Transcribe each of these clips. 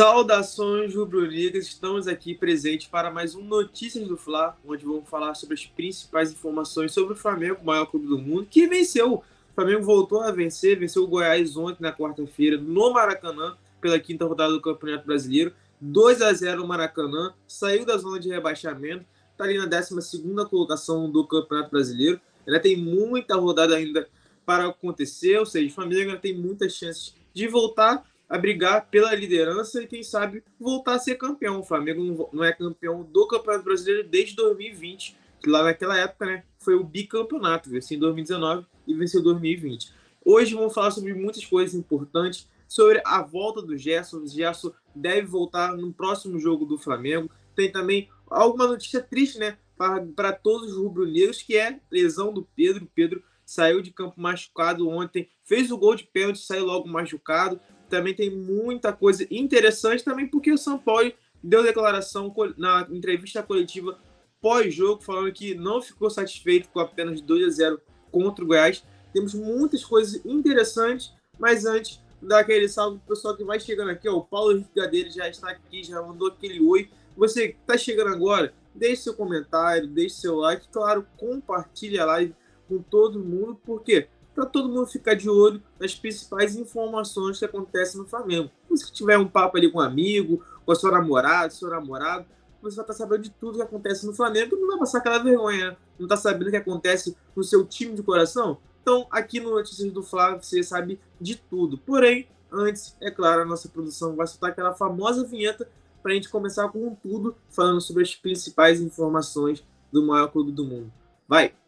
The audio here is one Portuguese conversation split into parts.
Saudações rubro-negras, estamos aqui presentes para mais um Notícias do Fla, onde vamos falar sobre as principais informações sobre o Flamengo, o maior clube do mundo, que venceu. O Flamengo voltou a vencer, venceu o Goiás ontem na quarta-feira no Maracanã, pela quinta rodada do Campeonato Brasileiro. 2 a 0 no Maracanã, saiu da zona de rebaixamento, está ali na 12 colocação do Campeonato Brasileiro. Ainda tem muita rodada ainda para acontecer, ou seja, o Flamengo ainda tem muitas chances de voltar a brigar pela liderança e, quem sabe, voltar a ser campeão. O Flamengo não é campeão do Campeonato Brasileiro desde 2020, que lá naquela época né, foi o bicampeonato, venceu em 2019 e venceu em 2020. Hoje vamos falar sobre muitas coisas importantes, sobre a volta do Gerson. O Gerson deve voltar no próximo jogo do Flamengo. Tem também alguma notícia triste, né, para todos os rubro-negros, que é lesão do Pedro. Pedro saiu de campo machucado ontem, fez o gol de pênalti, saiu logo machucado também tem muita coisa interessante também, porque o São Paulo deu declaração na entrevista coletiva pós-jogo, falando que não ficou satisfeito com apenas 2 a 0 contra o Goiás. Temos muitas coisas interessantes, mas antes daquele salve pro pessoal que vai chegando aqui, ó, o Paulo Henrique Gadeira já está aqui, já mandou aquele oi. Você que está chegando agora, deixe seu comentário, deixe seu like, claro, compartilhe a live com todo mundo, porque para todo mundo ficar de olho nas principais informações que acontecem no Flamengo. Se tiver um papo ali com um amigo, com a sua namorada, seu namorado, você vai estar sabendo de tudo que acontece no Flamengo não vai passar aquela vergonha, né? não está sabendo o que acontece no seu time de coração. Então, aqui no Notícias do Flávio, você sabe de tudo. Porém, antes, é claro, a nossa produção vai soltar aquela famosa vinheta para a gente começar com tudo, falando sobre as principais informações do maior clube do mundo. Vai!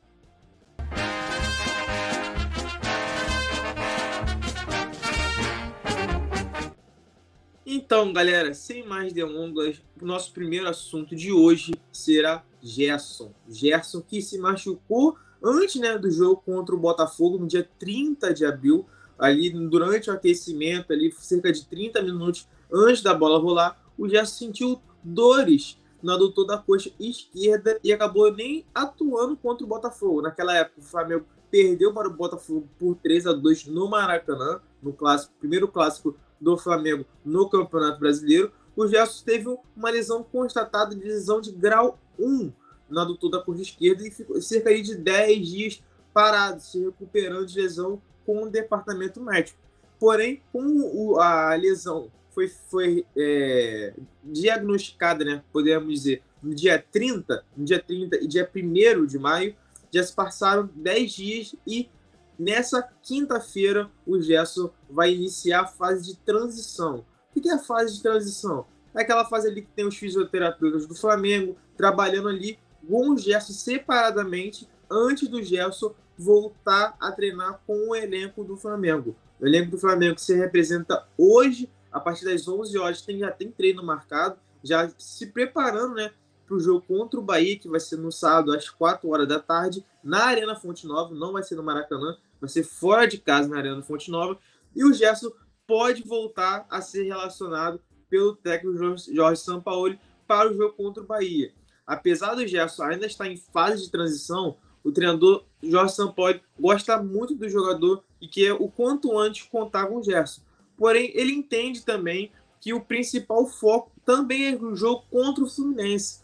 Então, galera, sem mais delongas, o nosso primeiro assunto de hoje será Gerson. Gerson que se machucou antes né, do jogo contra o Botafogo no dia 30 de abril, ali durante o aquecimento, ali cerca de 30 minutos antes da bola rolar, o Gerson sentiu dores no adutor da coxa esquerda e acabou nem atuando contra o Botafogo. Naquela época, o Flamengo perdeu para o Botafogo por 3 a 2 no Maracanã, no clássico, primeiro clássico do Flamengo no Campeonato Brasileiro, o Gerson teve uma lesão constatada de lesão de grau 1 na adutor da coxa esquerda e ficou cerca de 10 dias parado, se recuperando de lesão com o departamento médico. Porém, como a lesão foi, foi é, diagnosticada, né, podemos dizer, no dia 30, no dia 30 e dia 1 de maio, já se passaram 10 dias e Nessa quinta-feira, o Gerson vai iniciar a fase de transição. O que é a fase de transição? É aquela fase ali que tem os fisioterapeutas do Flamengo trabalhando ali com o Gerson separadamente antes do Gerson voltar a treinar com o elenco do Flamengo. O elenco do Flamengo que se representa hoje, a partir das 11 horas, tem, já tem treino marcado, já se preparando né, para o jogo contra o Bahia, que vai ser no sábado às 4 horas da tarde, na Arena Fonte Nova, não vai ser no Maracanã, vai ser fora de casa na Arena Fonte Nova. E o Gerson pode voltar a ser relacionado pelo técnico Jorge Sampaoli para o jogo contra o Bahia. Apesar do Gerson ainda estar em fase de transição, o treinador Jorge Sampaoli gosta muito do jogador e quer o quanto antes contar com o Gerson. Porém, ele entende também que o principal foco também é o jogo contra o Fluminense.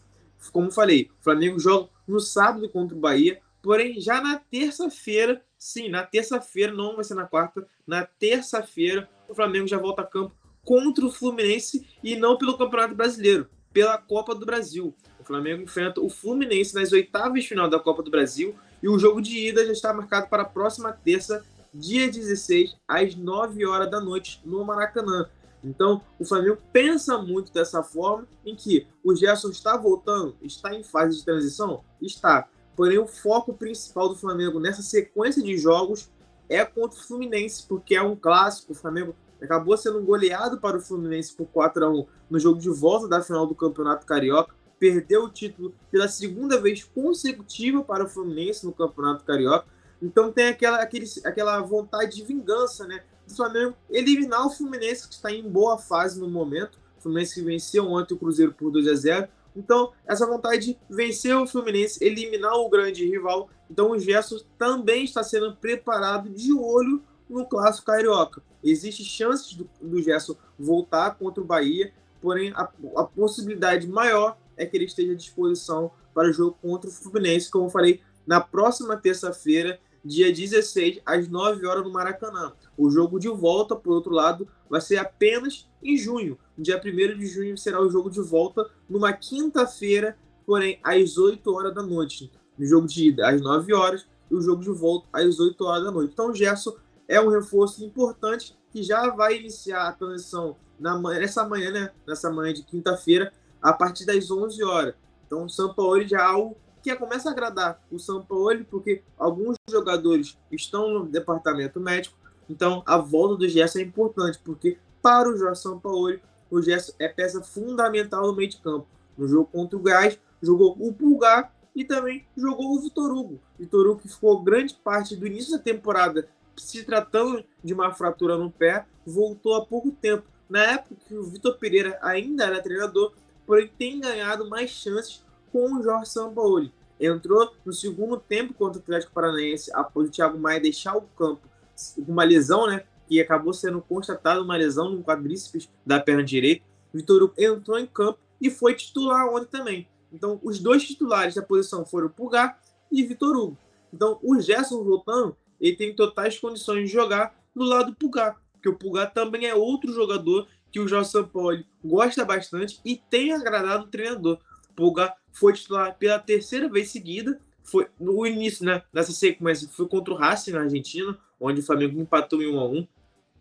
Como falei, o Flamengo joga no sábado contra o Bahia, porém já na terça-feira, sim, na terça-feira, não vai ser na quarta, na terça-feira o Flamengo já volta a campo contra o Fluminense e não pelo Campeonato Brasileiro, pela Copa do Brasil. O Flamengo enfrenta o Fluminense nas oitavas de final da Copa do Brasil e o jogo de ida já está marcado para a próxima terça, dia 16, às 9 horas da noite, no Maracanã. Então, o Flamengo pensa muito dessa forma, em que o Gerson está voltando, está em fase de transição? Está. Porém, o foco principal do Flamengo nessa sequência de jogos é contra o Fluminense, porque é um clássico. O Flamengo acabou sendo goleado para o Fluminense por 4 a 1 no jogo de volta da final do Campeonato Carioca. Perdeu o título pela segunda vez consecutiva para o Fluminense no Campeonato Carioca. Então tem aquela, aquele, aquela vontade de vingança, né? Do Flamengo eliminar o Fluminense, que está em boa fase no momento. O Fluminense venceu ontem o Cruzeiro por 2 a 0 Então, essa vontade de vencer o Fluminense, eliminar o grande rival. Então, o Gerson também está sendo preparado de olho no Clássico Carioca. Existe chances do, do Gerson voltar contra o Bahia, porém a, a possibilidade maior é que ele esteja à disposição para o jogo contra o Fluminense, como eu falei, na próxima terça-feira, dia 16, às 9 horas no Maracanã. O jogo de volta, por outro lado, vai ser apenas em junho. Dia 1 de junho será o jogo de volta, numa quinta-feira, porém às 8 horas da noite. No jogo de ida às 9 horas e o jogo de volta às 8 horas da noite. Então o Gerson é um reforço importante que já vai iniciar a transição na, nessa manhã, né? Nessa manhã de quinta-feira, a partir das 11 horas. Então o São Paulo já é algo que começa a agradar o São Paulo, porque alguns jogadores estão no departamento médico, então a volta do Gerson é importante, porque para o Jorge São Paulo, o Gerson é peça fundamental no meio de campo. No jogo contra o Gás, jogou o Pulgar e também jogou o Vitor Hugo. Vitor Hugo que ficou grande parte do início da temporada se tratando de uma fratura no pé, voltou há pouco tempo. Na época que o Vitor Pereira ainda era treinador, porém tem ganhado mais chances com o Jorge Sampaoli. Entrou no segundo tempo contra o Atlético Paranaense após o Thiago Maia deixar o campo com uma lesão, né? Que acabou sendo constatada uma lesão no quadríceps da perna direita. Vitor Hugo entrou em campo e foi titular ontem também. Então, os dois titulares da posição foram Pulgar e Vitor Hugo. Então, o Gerson voltando, ele tem totais condições de jogar do lado do Pulgar, porque o Pulgar também é outro jogador que o Jorge Sampaoli gosta bastante e tem agradado o treinador. Pulgar foi titular pela terceira vez seguida. Foi no início né, dessa sequência foi contra o Racing na Argentina, onde o Flamengo empatou em 1 a 1.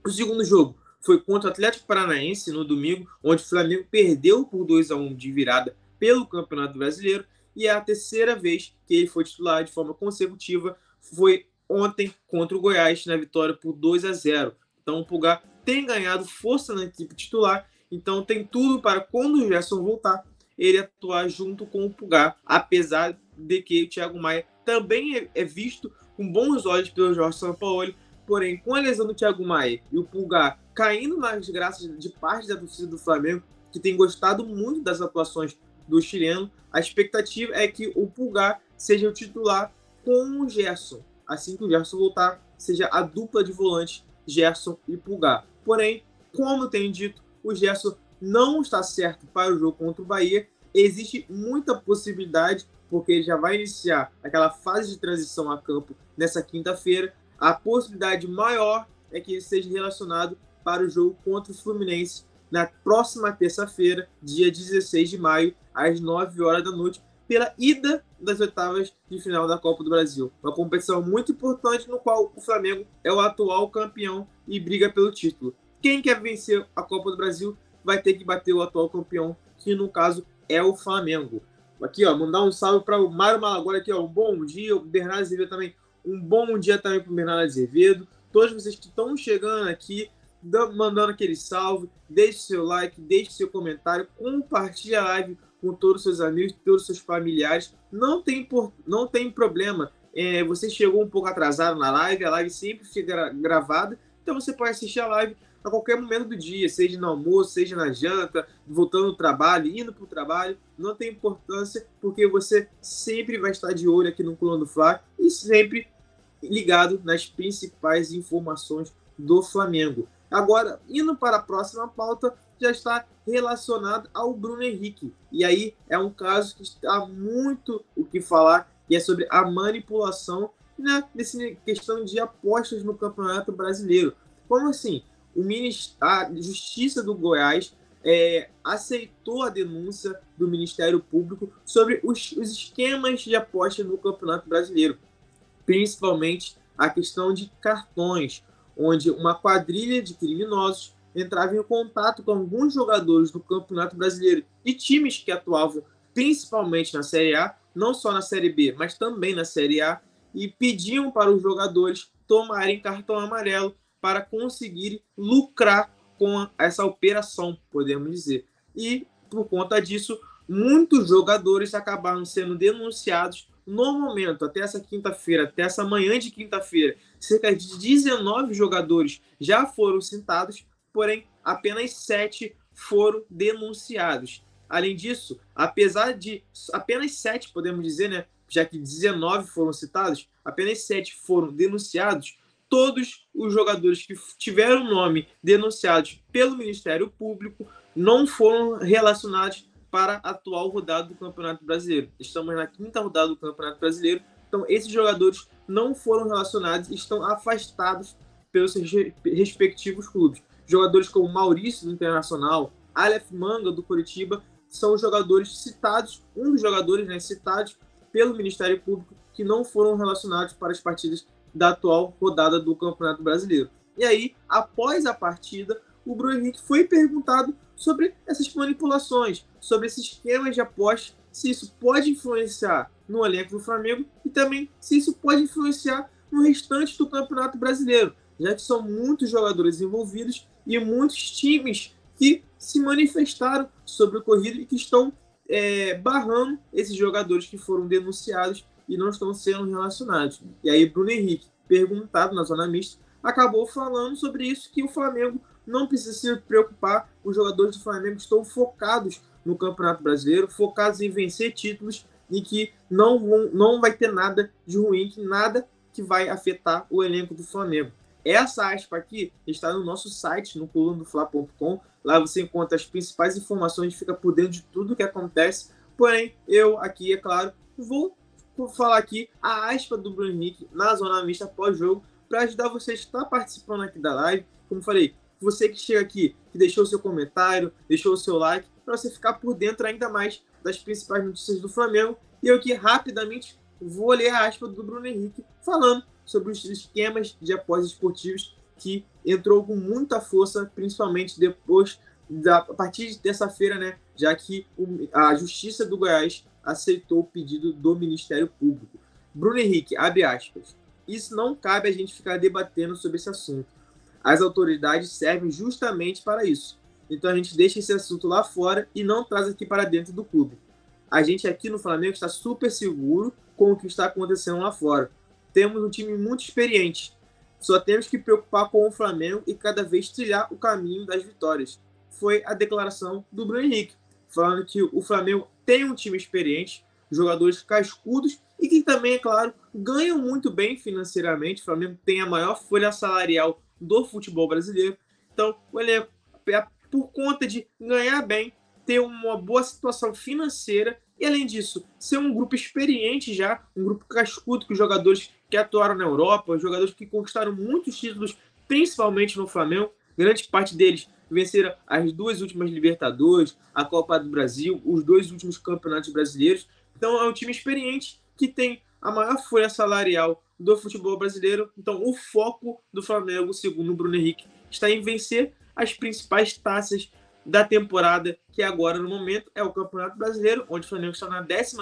O segundo jogo foi contra o Atlético Paranaense no domingo, onde o Flamengo perdeu por 2 a 1 de virada pelo Campeonato Brasileiro. E a terceira vez que ele foi titular de forma consecutiva foi ontem contra o Goiás na vitória por 2 a 0. Então o Pulgar tem ganhado força na equipe titular, então tem tudo para quando o Gerson voltar ele atuar junto com o Pulgar, apesar de que o Thiago Maia também é, é visto com bons olhos pelo Jorge Sampaoli, porém, com a lesão do Thiago Maia e o Pulgar caindo nas graças de parte da torcida do Flamengo, que tem gostado muito das atuações do chileno, a expectativa é que o Pulgar seja o titular com o Gerson. Assim que o Gerson voltar, seja a dupla de volantes Gerson e Pulgar. Porém, como tenho dito, o Gerson não está certo para o jogo contra o Bahia. Existe muita possibilidade, porque ele já vai iniciar aquela fase de transição a campo nessa quinta-feira. A possibilidade maior é que ele seja relacionado para o jogo contra o Fluminense na próxima terça-feira, dia 16 de maio, às 9 horas da noite, pela ida das oitavas de final da Copa do Brasil. Uma competição muito importante no qual o Flamengo é o atual campeão e briga pelo título. Quem quer vencer a Copa do Brasil vai ter que bater o atual campeão, que no caso é o Flamengo. Aqui, ó, mandar um salve para o Mário Malagora aqui, ó, um bom dia, o Bernardo Azevedo também, um bom dia também para o Bernardo Azevedo. Todos vocês que estão chegando aqui, mandando aquele salve, deixe seu like, deixe seu comentário, compartilhe a live com todos os seus amigos, todos os seus familiares. Não tem, por, não tem problema. É, você chegou um pouco atrasado na live, a live sempre fica gravada, então você pode assistir a live a qualquer momento do dia, seja no almoço, seja na janta, voltando do trabalho, indo para o trabalho, não tem importância, porque você sempre vai estar de olho aqui no Coluna do Fla e sempre ligado nas principais informações do Flamengo. Agora, indo para a próxima pauta, já está relacionado ao Bruno Henrique. E aí é um caso que está muito o que falar, e é sobre a manipulação né, nessa questão de apostas no Campeonato Brasileiro. Como assim? O a Justiça do Goiás é, aceitou a denúncia do Ministério Público sobre os, os esquemas de aposta no Campeonato Brasileiro, principalmente a questão de cartões, onde uma quadrilha de criminosos entrava em contato com alguns jogadores do Campeonato Brasileiro e times que atuavam principalmente na Série A, não só na Série B, mas também na Série A, e pediam para os jogadores tomarem cartão amarelo para conseguir lucrar com essa operação, podemos dizer. E por conta disso, muitos jogadores acabaram sendo denunciados no momento, até essa quinta-feira, até essa manhã de quinta-feira, cerca de 19 jogadores já foram citados, porém apenas 7 foram denunciados. Além disso, apesar de apenas 7, podemos dizer, né, já que 19 foram citados, apenas 7 foram denunciados, todos os jogadores que tiveram nome denunciados pelo Ministério Público não foram relacionados para a atual rodada do Campeonato Brasileiro. Estamos na quinta rodada do Campeonato Brasileiro, então esses jogadores não foram relacionados e estão afastados pelos respectivos clubes. Jogadores como Maurício do Internacional, Aleph Manga do Curitiba são os jogadores citados, um dos jogadores né, citados pelo Ministério Público que não foram relacionados para as partidas da atual rodada do Campeonato Brasileiro. E aí, após a partida, o Bruno Henrique foi perguntado sobre essas manipulações, sobre esses esquemas de aposta, se isso pode influenciar no elenco do Flamengo e também se isso pode influenciar no restante do Campeonato Brasileiro, já que são muitos jogadores envolvidos e muitos times que se manifestaram sobre o ocorrido e que estão é, barrando esses jogadores que foram denunciados e não estão sendo relacionados. E aí Bruno Henrique, perguntado na zona mista, acabou falando sobre isso que o Flamengo não precisa se preocupar. Os jogadores do Flamengo estão focados no Campeonato Brasileiro, focados em vencer títulos e que não, vão, não vai ter nada de ruim, que nada que vai afetar o elenco do Flamengo. Essa aspa aqui está no nosso site, no colunadofla.com. Lá você encontra as principais informações, fica por dentro de tudo que acontece. Porém, eu aqui, é claro, vou falar aqui a aspa do Bruno Henrique na zona mista pós-jogo para ajudar você a estar participando aqui da live. Como falei, você que chega aqui, que deixou seu comentário, deixou o seu like, para você ficar por dentro ainda mais das principais notícias do Flamengo. E eu aqui rapidamente vou ler a aspa do Bruno Henrique falando sobre os esquemas de apostas esportivos que entrou com muita força, principalmente depois da a partir dessa feira, né? Já que a Justiça do Goiás aceitou o pedido do Ministério Público. Bruno Henrique, abre aspas. Isso não cabe a gente ficar debatendo sobre esse assunto. As autoridades servem justamente para isso. Então a gente deixa esse assunto lá fora e não traz aqui para dentro do clube. A gente aqui no Flamengo está super seguro com o que está acontecendo lá fora. Temos um time muito experiente. Só temos que preocupar com o Flamengo e cada vez trilhar o caminho das vitórias. Foi a declaração do Bruno Henrique, falando que o Flamengo tem um time experiente, jogadores cascudos e que também, é claro, ganham muito bem financeiramente. O Flamengo tem a maior folha salarial do futebol brasileiro. Então, o elenco, é por conta de ganhar bem, ter uma boa situação financeira e, além disso, ser um grupo experiente já, um grupo cascudo com jogadores que atuaram na Europa, jogadores que conquistaram muitos títulos, principalmente no Flamengo. Grande parte deles venceram as duas últimas Libertadores, a Copa do Brasil, os dois últimos campeonatos brasileiros. Então, é um time experiente que tem a maior folha salarial do futebol brasileiro. Então, o foco do Flamengo, segundo o Bruno Henrique, está em vencer as principais taças da temporada, que agora, no momento, é o Campeonato Brasileiro, onde o Flamengo está na 12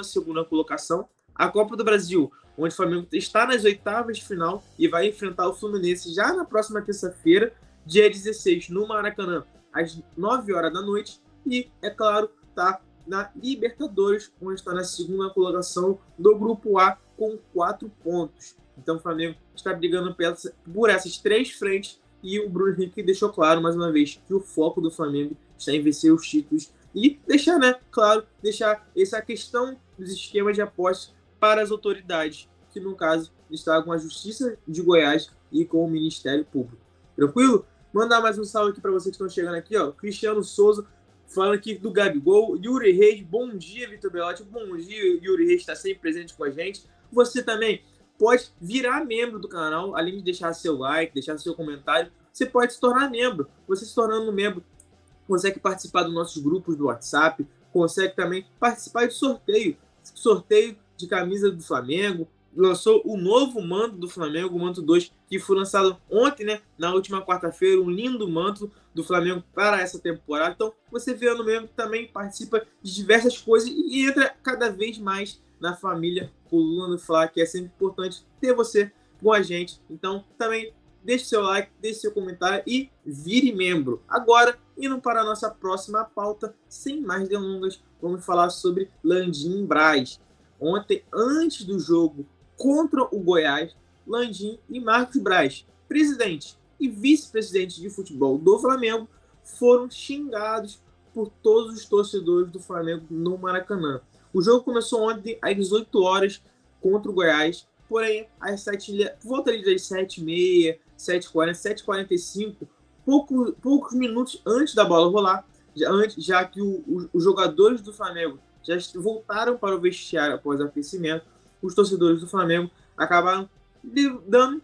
colocação, a Copa do Brasil, onde o Flamengo está nas oitavas de final e vai enfrentar o Fluminense já na próxima terça-feira, dia 16, no Maracanã, às 9 horas da noite, e, é claro, está na Libertadores, onde está na segunda colocação do Grupo A com quatro pontos. Então o Flamengo está brigando por essas três frentes e o Bruno Henrique deixou claro mais uma vez que o foco do Flamengo está em vencer os títulos e deixar, né, claro, deixar essa questão dos esquemas de apostas para as autoridades, que no caso está com a Justiça de Goiás e com o Ministério Público. Tranquilo? Mandar mais um salve aqui para vocês que estão chegando aqui, ó. Cristiano Souza falando aqui do Gabigol, Yuri Reis, bom dia, Vitor Belotti, bom dia, Yuri Reis está sempre presente com a gente. Você também pode virar membro do canal, além de deixar seu like, deixar seu comentário, você pode se tornar membro. Você se tornando membro, consegue participar dos nossos grupos do WhatsApp, consegue também participar de sorteio, sorteio de camisa do Flamengo, lançou o novo manto do Flamengo, o manto 2, que foi lançado ontem, né, na última quarta-feira, um lindo manto do Flamengo para essa temporada. Então, você vê no membro também participa de diversas coisas e entra cada vez mais na família Coluna do Fla, que é sempre importante ter você com a gente. Então, também deixe seu like, deixe seu comentário e vire membro. Agora, indo para a nossa próxima pauta, sem mais delongas, vamos falar sobre Landim Braz. Ontem, antes do jogo contra o Goiás, Landim e Marcos Braz, presidente e vice-presidente de futebol do Flamengo, foram xingados por todos os torcedores do Flamengo no Maracanã. O jogo começou ontem às 18 horas contra o Goiás. porém, às 7, volta ali das 7h30, 7h40, 7h45, pouco, poucos minutos antes da bola rolar, já, antes, já que o, o, os jogadores do Flamengo já voltaram para o vestiário após o aquecimento, os torcedores do Flamengo acabaram levando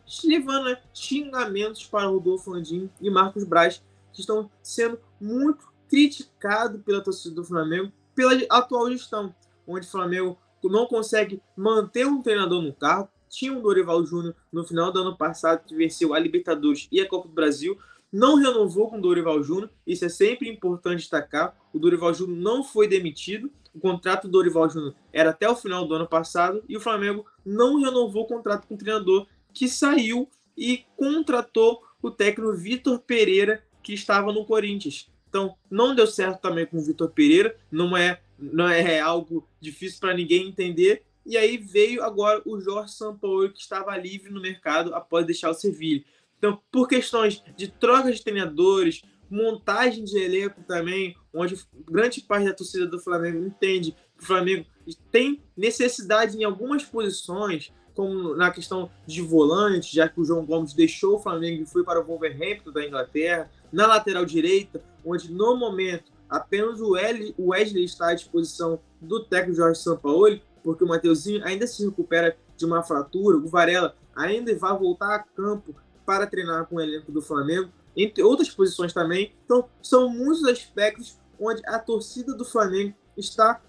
xingamentos para Rodolfo Landim e Marcos Braz, que estão sendo muito criticados pela torcida do Flamengo pela atual gestão, onde o Flamengo não consegue manter um treinador no cargo. Tinha um Dorival Júnior no final do ano passado que venceu a Libertadores e a Copa do Brasil, não renovou com o Dorival Júnior, isso é sempre importante destacar. O Dorival Júnior não foi demitido, o contrato do Dorival Júnior era até o final do ano passado e o Flamengo não renovou o contrato com o treinador que saiu e contratou o técnico Vitor Pereira, que estava no Corinthians. Então, não deu certo também com o Vitor Pereira, não é, não é algo difícil para ninguém entender. E aí veio agora o Jorge Sampaoli, que estava livre no mercado após deixar o Sevilha. Então, por questões de troca de treinadores, montagem de elenco também, onde grande parte da torcida do Flamengo entende o Flamengo tem necessidade em algumas posições, como na questão de volante, já que o João Gomes deixou o Flamengo e foi para o Wolverhampton da Inglaterra, na lateral direita, onde no momento apenas o Wesley está à disposição do técnico Jorge Sampaoli, porque o Mateuzinho ainda se recupera de uma fratura, o Varela ainda vai voltar a campo para treinar com o elenco do Flamengo, entre outras posições também. Então, são muitos aspectos onde a torcida do Flamengo está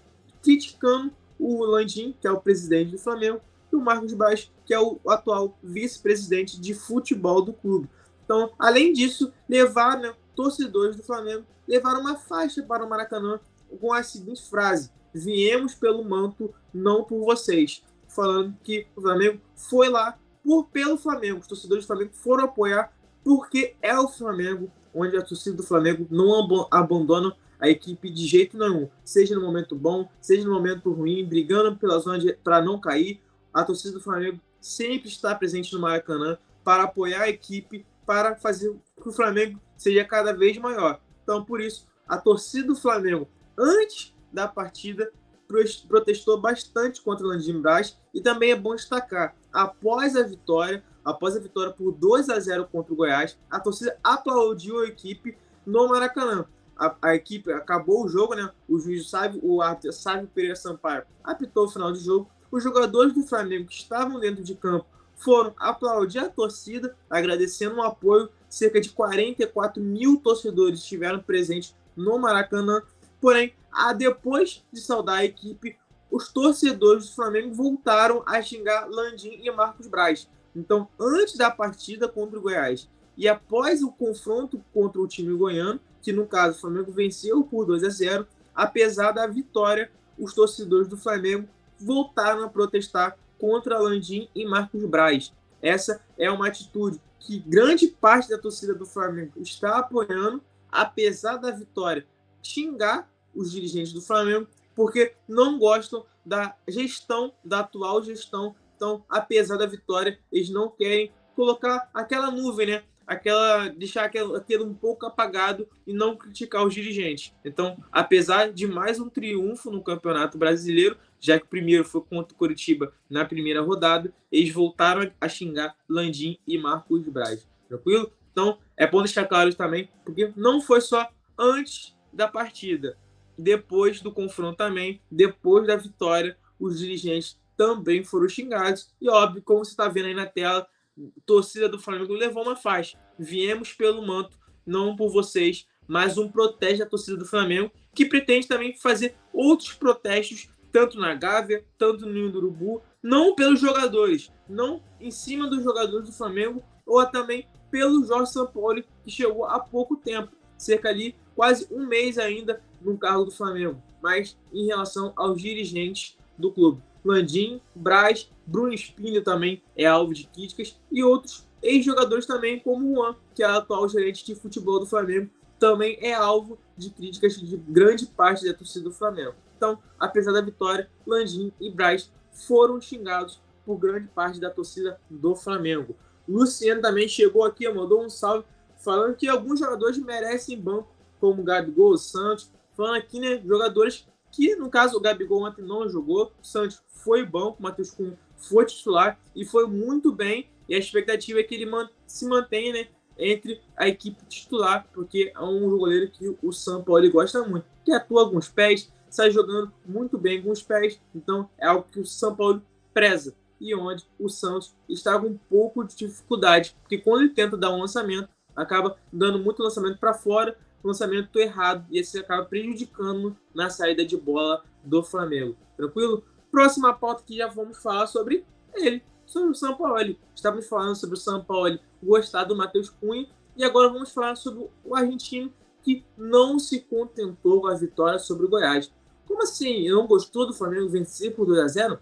criticando o Landim, que é o presidente do Flamengo, e o Marcos Braz, que é o atual vice-presidente de futebol do clube. Então, além disso, levar né, torcedores do Flamengo levaram uma faixa para o Maracanã com a seguinte frase: Viemos pelo manto, não por vocês. Falando que o Flamengo foi lá por pelo Flamengo. Os torcedores do Flamengo foram apoiar porque é o Flamengo, onde a torcida do Flamengo não abandona a equipe de jeito nenhum, seja no momento bom, seja no momento ruim, brigando pela zona para não cair. A torcida do Flamengo sempre está presente no Maracanã para apoiar a equipe, para fazer que o Flamengo seja cada vez maior. Então, por isso, a torcida do Flamengo, antes da partida, protestou bastante contra o Landim Braz e também é bom destacar, após a vitória, após a vitória por 2 a 0 contra o Goiás, a torcida aplaudiu a equipe no Maracanã. A, a equipe acabou o jogo, né? O juiz Sávio, o árbitro Sávio Pereira Sampaio apitou o final de jogo. Os jogadores do Flamengo que estavam dentro de campo foram aplaudir a torcida, agradecendo o apoio. Cerca de 44 mil torcedores estiveram presentes no Maracanã. Porém, a, depois de saudar a equipe, os torcedores do Flamengo voltaram a xingar Landim e Marcos Braz. Então, antes da partida contra o Goiás e após o confronto contra o time goiano, que no caso o Flamengo venceu por 2 a 0, apesar da vitória, os torcedores do Flamengo voltaram a protestar contra Landim e Marcos Braz. Essa é uma atitude que grande parte da torcida do Flamengo está apoiando, apesar da vitória, xingar os dirigentes do Flamengo, porque não gostam da gestão, da atual gestão então, apesar da vitória, eles não querem colocar aquela nuvem, né? Aquela, deixar aquilo, aquilo um pouco apagado e não criticar os dirigentes. Então, apesar de mais um triunfo no Campeonato Brasileiro, já que o primeiro foi contra o Curitiba na primeira rodada, eles voltaram a xingar Landim e Marcos Braz. Tranquilo? Então, é bom deixar claro isso também, porque não foi só antes da partida, depois do confronto também, depois da vitória, os dirigentes também foram xingados. E óbvio, como você está vendo aí na tela, torcida do Flamengo levou uma faixa. Viemos pelo manto, não por vocês, mas um protesto da torcida do Flamengo, que pretende também fazer outros protestos, tanto na Gávea, tanto no Urubu, não pelos jogadores, não em cima dos jogadores do Flamengo, ou também pelo Jorge Sampaoli, que chegou há pouco tempo, cerca ali, quase um mês ainda no cargo do Flamengo, mas em relação aos dirigentes do clube. Landim, Braz, Bruno Espinho também é alvo de críticas e outros ex-jogadores também, como Juan, que é atual gerente de futebol do Flamengo, também é alvo de críticas de grande parte da torcida do Flamengo. Então, apesar da vitória, Landim e Braz foram xingados por grande parte da torcida do Flamengo. Luciano também chegou aqui, mandou um salve, falando que alguns jogadores merecem banco, como Gabigol, Santos, falando aqui, né, jogadores que no caso o Gabigol ontem não jogou, o Santos foi banco, o Matheus Cunha foi titular e foi muito bem, e a expectativa é que ele se mantenha né, entre a equipe titular, porque é um goleiro que o São Paulo gosta muito, que atua com os pés, sai jogando muito bem com os pés, então é algo que o São Paulo preza. E onde o Santos está com um pouco de dificuldade, porque quando ele tenta dar um lançamento, acaba dando muito lançamento para fora, lançamento errado, e esse acaba prejudicando na saída de bola do Flamengo. Tranquilo? Próxima pauta que já vamos falar sobre ele, sobre o São Paulo. Estávamos falando sobre o São Paulo gostar do Matheus Cunha, e agora vamos falar sobre o argentino que não se contentou com a vitória sobre o Goiás. Como assim? Não gostou do Flamengo vencer por 2 a 0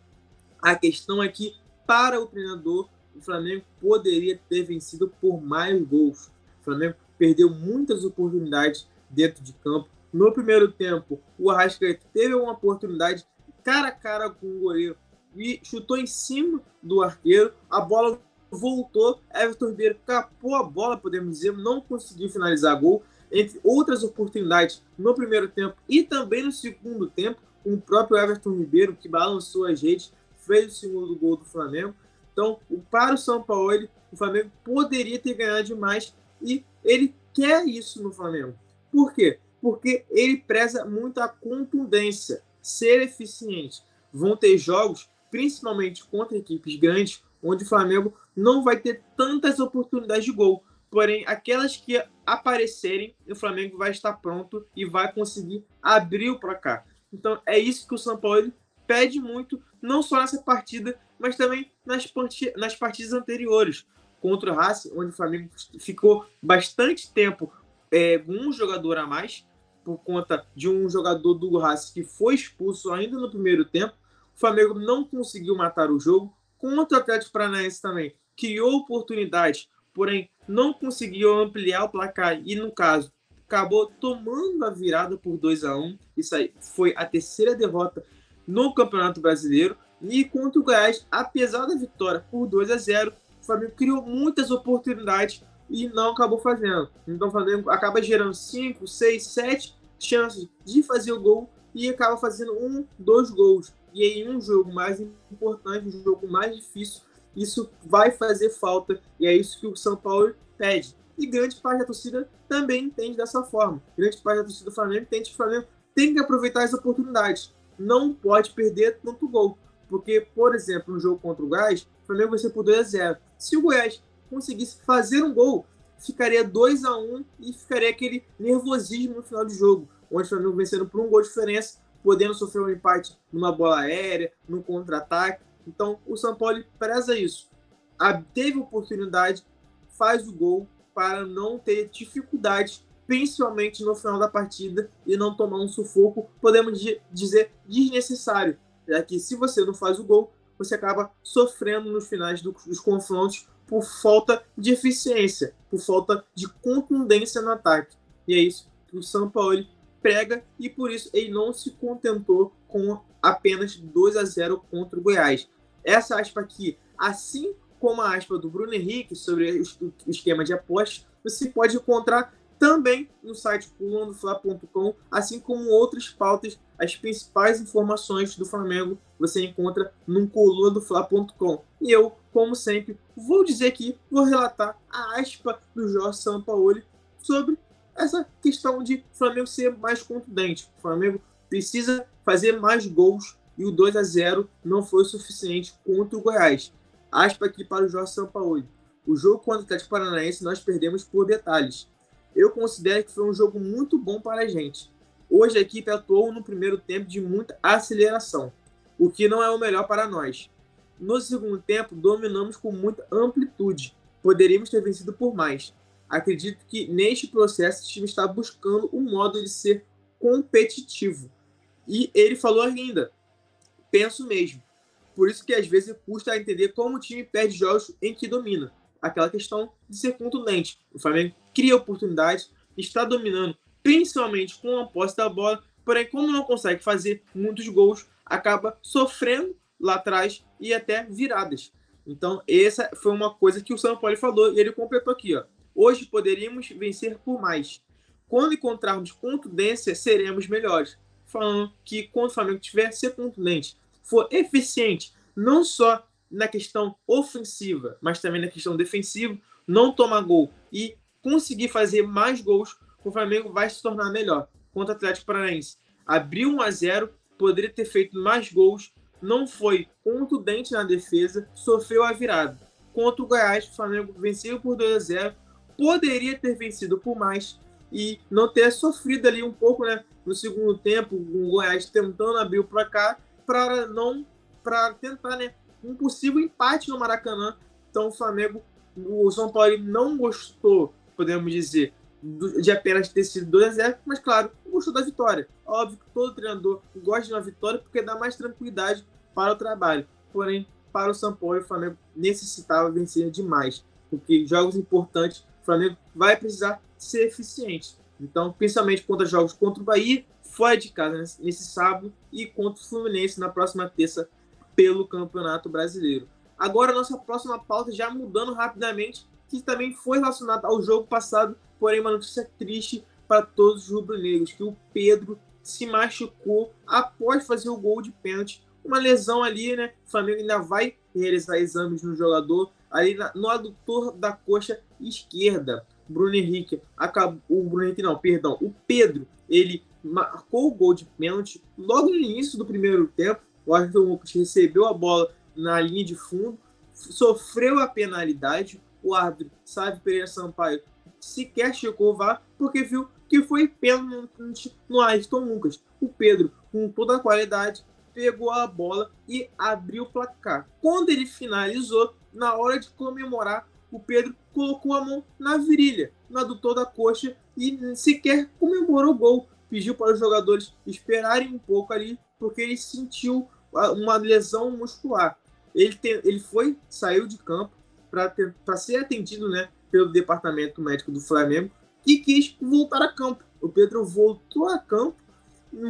a questão é que, para o treinador, o Flamengo poderia ter vencido por mais gols. O Flamengo perdeu muitas oportunidades dentro de campo. No primeiro tempo, o Arrascaeta teve uma oportunidade cara a cara com o goleiro e chutou em cima do arqueiro. A bola voltou, Everton Ribeiro capou a bola, podemos dizer, não conseguiu finalizar gol. Entre outras oportunidades no primeiro tempo e também no segundo tempo, com o próprio Everton Ribeiro, que balançou as redes, fez o segundo gol do Flamengo. Então, para o São Paulo, o Flamengo poderia ter ganhado demais e ele quer isso no Flamengo. Por quê? Porque ele preza muito a contundência, ser eficiente. Vão ter jogos, principalmente contra equipes grandes, onde o Flamengo não vai ter tantas oportunidades de gol. Porém, aquelas que aparecerem, o Flamengo vai estar pronto e vai conseguir abrir o placar. Então, é isso que o São Paulo pede muito, não só nessa partida, mas também nas, nas partidas anteriores contra o Racing, onde o Flamengo ficou bastante tempo é, com um jogador a mais, por conta de um jogador do Racing que foi expulso ainda no primeiro tempo. O Flamengo não conseguiu matar o jogo. Contra o Atlético Paranaense também criou oportunidades, porém não conseguiu ampliar o placar e, no caso, acabou tomando a virada por 2 a 1 Isso aí foi a terceira derrota no Campeonato Brasileiro. E contra o Goiás, apesar da vitória por 2 a 0, o Flamengo criou muitas oportunidades e não acabou fazendo. Então o Flamengo acaba gerando 5, 6, 7 chances de fazer o gol e acaba fazendo um, dois gols. E em um jogo mais importante, um jogo mais difícil, isso vai fazer falta e é isso que o São Paulo pede. E grande parte da torcida também entende dessa forma. Grande parte da torcida do Flamengo entende que o Flamengo tem que aproveitar as oportunidades não pode perder tanto gol. Porque, por exemplo, no jogo contra o Goiás, o Flamengo vai ser por 2 a 0 Se o Goiás conseguisse fazer um gol, ficaria 2 a 1 e ficaria aquele nervosismo no final do jogo, onde o Flamengo vencendo por um gol de diferença, podendo sofrer um empate numa bola aérea, num contra-ataque. Então, o São Paulo preza isso. A, teve oportunidade, faz o gol para não ter dificuldades principalmente no final da partida, e não tomar um sufoco, podemos dizer, desnecessário, já que se você não faz o gol, você acaba sofrendo nos finais dos confrontos por falta de eficiência, por falta de contundência no ataque. E é isso que o São Paulo prega e por isso ele não se contentou com apenas 2 a 0 contra o Goiás. Essa aspa aqui, assim como a aspa do Bruno Henrique sobre o esquema de apostas, você pode encontrar também no site pulandofla.com, assim como outras pautas, as principais informações do Flamengo você encontra no colunadofla.com. E eu, como sempre, vou dizer aqui, vou relatar a aspa do Jorge Sampaoli sobre essa questão de Flamengo ser mais contundente. O Flamengo precisa fazer mais gols e o 2 a 0 não foi suficiente contra o Goiás. Aspa aqui para o Jorge Sampaoli. O jogo contra o Atlético Paranaense nós perdemos por detalhes eu considero que foi um jogo muito bom para a gente. Hoje a equipe atuou no primeiro tempo de muita aceleração, o que não é o melhor para nós. No segundo tempo, dominamos com muita amplitude. Poderíamos ter vencido por mais. Acredito que neste processo o time está buscando um modo de ser competitivo. E ele falou ainda: penso mesmo. Por isso que às vezes custa entender como o time perde jogos em que domina aquela questão de ser contundente. O Flamengo cria oportunidades, está dominando, principalmente com a posse da bola, porém, como não consegue fazer muitos gols, acaba sofrendo lá atrás e até viradas. Então, essa foi uma coisa que o São Paulo falou e ele completou aqui. Ó. Hoje poderíamos vencer por mais. Quando encontrarmos contundência, seremos melhores. falando que quando o Flamengo tiver ser contundente, for eficiente, não só na questão ofensiva, mas também na questão defensiva, não tomar gol e conseguir fazer mais gols, o Flamengo vai se tornar melhor. Contra o Atlético Paranaense, abriu 1 a 0, poderia ter feito mais gols, não foi contundente na defesa, sofreu a virada. Contra o Goiás, o Flamengo venceu por 2 a 0, poderia ter vencido por mais e não ter sofrido ali um pouco, né, no segundo tempo, o Goiás tentando abrir o placar para não para tentar, né, um possível empate no Maracanã. Então o Flamengo, o São Paulo não gostou, podemos dizer, de apenas ter sido 2 a 0, mas claro, gostou da vitória. Óbvio que todo treinador gosta de uma vitória porque dá mais tranquilidade para o trabalho. Porém, para o São Paulo, o Flamengo necessitava vencer demais, porque jogos importantes, o Flamengo vai precisar ser eficiente. Então, principalmente contra jogos contra o Bahia, fora de casa nesse sábado e contra o Fluminense na próxima terça pelo Campeonato Brasileiro. Agora, nossa próxima pauta, já mudando rapidamente, que também foi relacionada ao jogo passado, porém uma notícia triste para todos os rubro-negros, que o Pedro se machucou após fazer o gol de pênalti. Uma lesão ali, né? O Flamengo ainda vai realizar exames no jogador, ali no adutor da coxa esquerda. Bruno Henrique acabou. O Bruno Henrique não, perdão. O Pedro, ele marcou o gol de pênalti logo no início do primeiro tempo. O Arthur Lucas recebeu a bola na linha de fundo, sofreu a penalidade. O árbitro, sabe, Pereira Sampaio, sequer chegou o VAR, porque viu que foi pênalti no Ayrton Lucas. O Pedro, com toda a qualidade, pegou a bola e abriu o placar. Quando ele finalizou, na hora de comemorar, o Pedro colocou a mão na virilha, no adutor da coxa e sequer comemorou o gol. Pediu para os jogadores esperarem um pouco ali, porque ele sentiu uma lesão muscular. Ele, ele foi, saiu de campo para ser atendido né, pelo departamento médico do Flamengo e quis voltar a campo. O Pedro voltou a campo,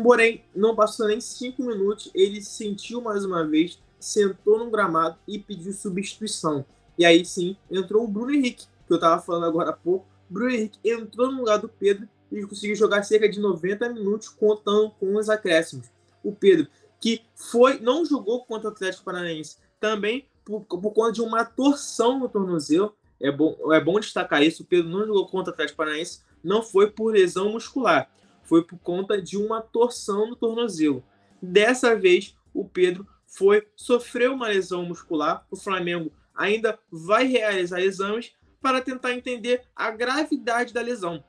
porém não passou nem cinco minutos. Ele sentiu mais uma vez, sentou no gramado e pediu substituição. E aí sim entrou o Bruno Henrique, que eu estava falando agora há pouco. Bruno Henrique entrou no lugar do Pedro e conseguiu jogar cerca de 90 minutos, contando com os acréscimos. O Pedro, que foi não jogou contra o Atlético Paranaense, também por, por conta de uma torção no tornozelo. É bom, é bom destacar isso. O Pedro não jogou contra o Atlético Paranaense, não foi por lesão muscular, foi por conta de uma torção no tornozelo. Dessa vez, o Pedro foi sofreu uma lesão muscular. O Flamengo ainda vai realizar exames para tentar entender a gravidade da lesão.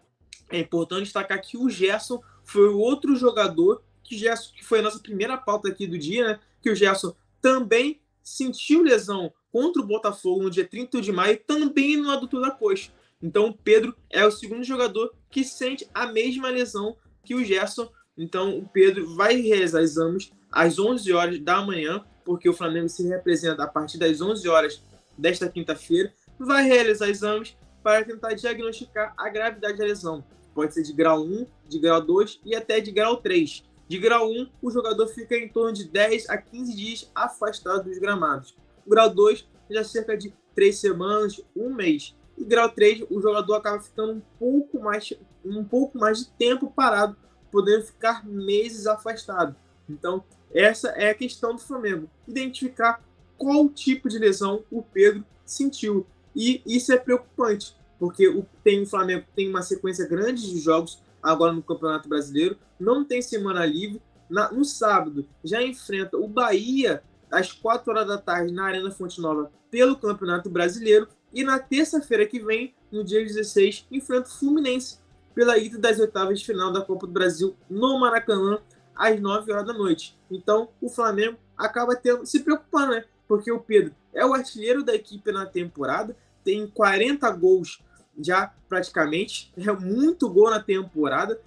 É importante destacar que o Gerson foi o outro jogador que Gerson, que foi a nossa primeira pauta aqui do dia, né? Que o Gerson também sentiu lesão contra o Botafogo no dia 30 de maio, também no adutor da coxa. Então o Pedro é o segundo jogador que sente a mesma lesão que o Gerson. Então o Pedro vai realizar exames às 11 horas da manhã, porque o Flamengo se representa a partir das 11 horas desta quinta-feira, vai realizar exames para tentar diagnosticar a gravidade da lesão. Pode ser de grau 1, de grau 2 e até de grau 3. De grau 1, o jogador fica em torno de 10 a 15 dias afastado dos gramados. O grau 2, já cerca de 3 semanas, 1 mês. E grau 3, o jogador acaba ficando um pouco mais, um pouco mais de tempo parado, podendo ficar meses afastado. Então, essa é a questão do Flamengo. Identificar qual tipo de lesão o Pedro sentiu. E isso é preocupante, porque o, tem, o Flamengo tem uma sequência grande de jogos agora no Campeonato Brasileiro, não tem semana livre. Na, no sábado já enfrenta o Bahia às 4 horas da tarde na Arena Fonte Nova pelo Campeonato Brasileiro. E na terça-feira que vem, no dia 16, enfrenta o Fluminense pela ida das oitavas de final da Copa do Brasil no Maracanã às 9 horas da noite. Então o Flamengo acaba tendo, se preocupando, né? porque o Pedro é o artilheiro da equipe na temporada, tem 40 gols já praticamente, é muito gol na temporada.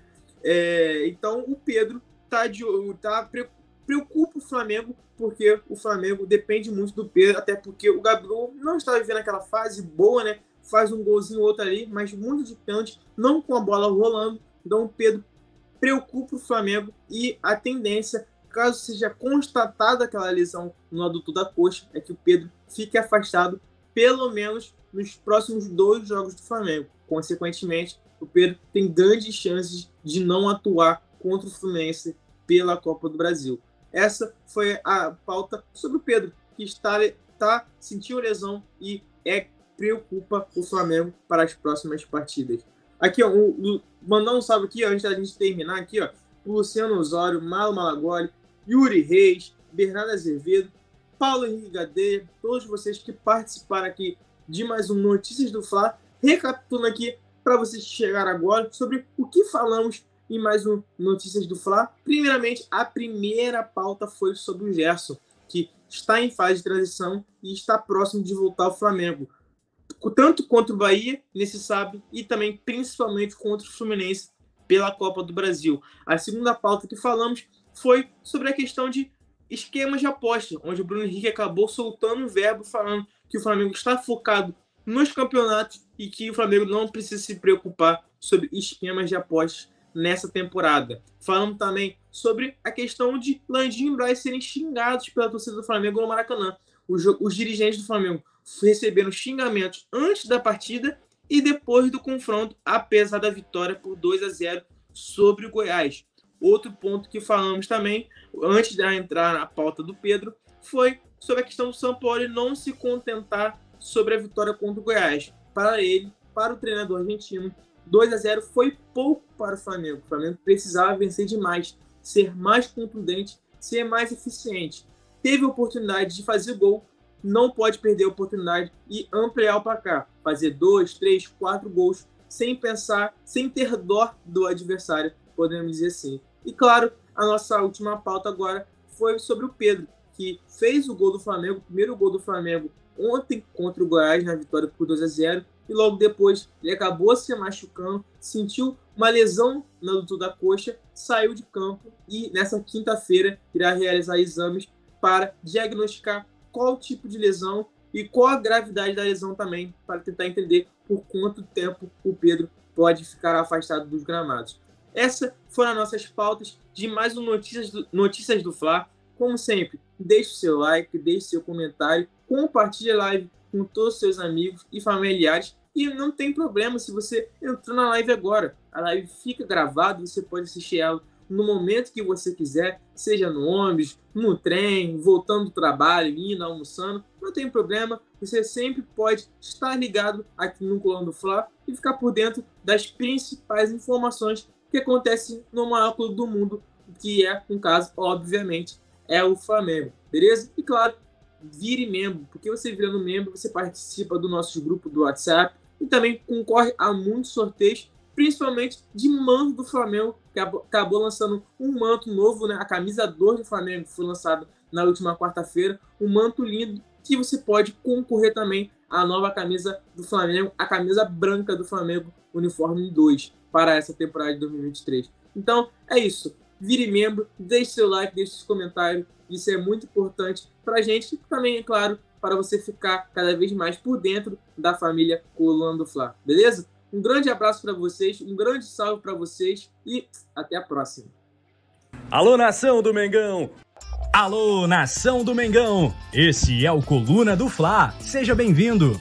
É, então o Pedro tá de tá preocupa o Flamengo porque o Flamengo depende muito do Pedro, até porque o Gabriel não está vivendo aquela fase boa, né? Faz um golzinho outro ali, mas muito de pênalti, não com a bola rolando. Então o Pedro preocupa o Flamengo e a tendência caso seja constatada aquela lesão no aduto da coxa, é que o Pedro fique afastado pelo menos nos próximos dois jogos do Flamengo. Consequentemente, o Pedro tem grandes chances de não atuar contra o Fluminense pela Copa do Brasil. Essa foi a pauta sobre o Pedro, que está, está sentiu lesão e é preocupa o Flamengo para as próximas partidas. Aqui, ó, o, o, mandar um salve aqui, ó, antes da gente terminar aqui, ó. Luciano Osório, Malo Malagoli, Yuri Reis, Bernardo Azevedo, Paulo Henrique Gadeira, todos vocês que participaram aqui de mais um Notícias do Fla. Recapitulando aqui para vocês chegar agora sobre o que falamos em mais um Notícias do Fla. Primeiramente, a primeira pauta foi sobre o Gerson, que está em fase de transição e está próximo de voltar ao Flamengo. Tanto contra o Bahia, nesse sábado, e também principalmente contra o Fluminense pela Copa do Brasil. A segunda pauta que falamos foi sobre a questão de esquemas de aposta, onde o Bruno Henrique acabou soltando o verbo falando que o Flamengo está focado nos campeonatos e que o Flamengo não precisa se preocupar sobre esquemas de apostas nessa temporada. Falando também sobre a questão de Landim e Braz serem xingados pela torcida do Flamengo no Maracanã. Os, os dirigentes do Flamengo receberam xingamentos antes da partida e depois do confronto, apesar da vitória por 2 a 0 sobre o Goiás. Outro ponto que falamos também, antes de entrar na pauta do Pedro, foi sobre a questão do São Paulo não se contentar sobre a vitória contra o Goiás. Para ele, para o treinador argentino, 2 a 0 foi pouco para o Flamengo. O Flamengo precisava vencer demais, ser mais contundente, ser mais eficiente. Teve a oportunidade de fazer gol, não pode perder a oportunidade e ampliar o placar. Fazer dois, três, quatro gols sem pensar, sem ter dó do adversário, podemos dizer assim. E claro, a nossa última pauta agora foi sobre o Pedro, que fez o gol do Flamengo, o primeiro gol do Flamengo ontem contra o Goiás na vitória por 2 a 0 e logo depois ele acabou se machucando, sentiu uma lesão na luta da coxa, saiu de campo e nessa quinta-feira irá realizar exames para diagnosticar qual tipo de lesão e qual a gravidade da lesão também, para tentar entender por quanto tempo o Pedro pode ficar afastado dos gramados. Essas foram as nossas pautas de mais um Notícias do, Notícias do Fla. Como sempre, deixe o seu like, deixe seu comentário, compartilhe a live com todos os seus amigos e familiares. E não tem problema se você entrou na live agora. A live fica gravada, você pode assistir ela no momento que você quiser, seja no ônibus, no trem, voltando do trabalho, indo, almoçando, não tem problema. Você sempre pode estar ligado aqui no Colando do Fla e ficar por dentro das principais informações que acontecem no maior clube do mundo, que é, no caso, obviamente, é o Flamengo, beleza? E claro, vire membro, porque você virando membro, você participa do nosso grupo do WhatsApp e também concorre a muitos sorteios, principalmente de manto do Flamengo, que acabou lançando um manto novo, né? A camisa 2 do Flamengo foi lançada na última quarta-feira, um manto lindo que você pode concorrer também à nova camisa do Flamengo, a camisa branca do Flamengo, uniforme 2, para essa temporada de 2023. Então, é isso. Vire membro, deixe seu like, deixe seu comentário isso é muito importante para a gente e também, é claro, para você ficar cada vez mais por dentro da família Colando Fla, beleza? Um grande abraço para vocês, um grande salve para vocês e até a próxima. Alô, nação do Mengão! Alô, nação do Mengão! Esse é o Coluna do Fla. Seja bem-vindo!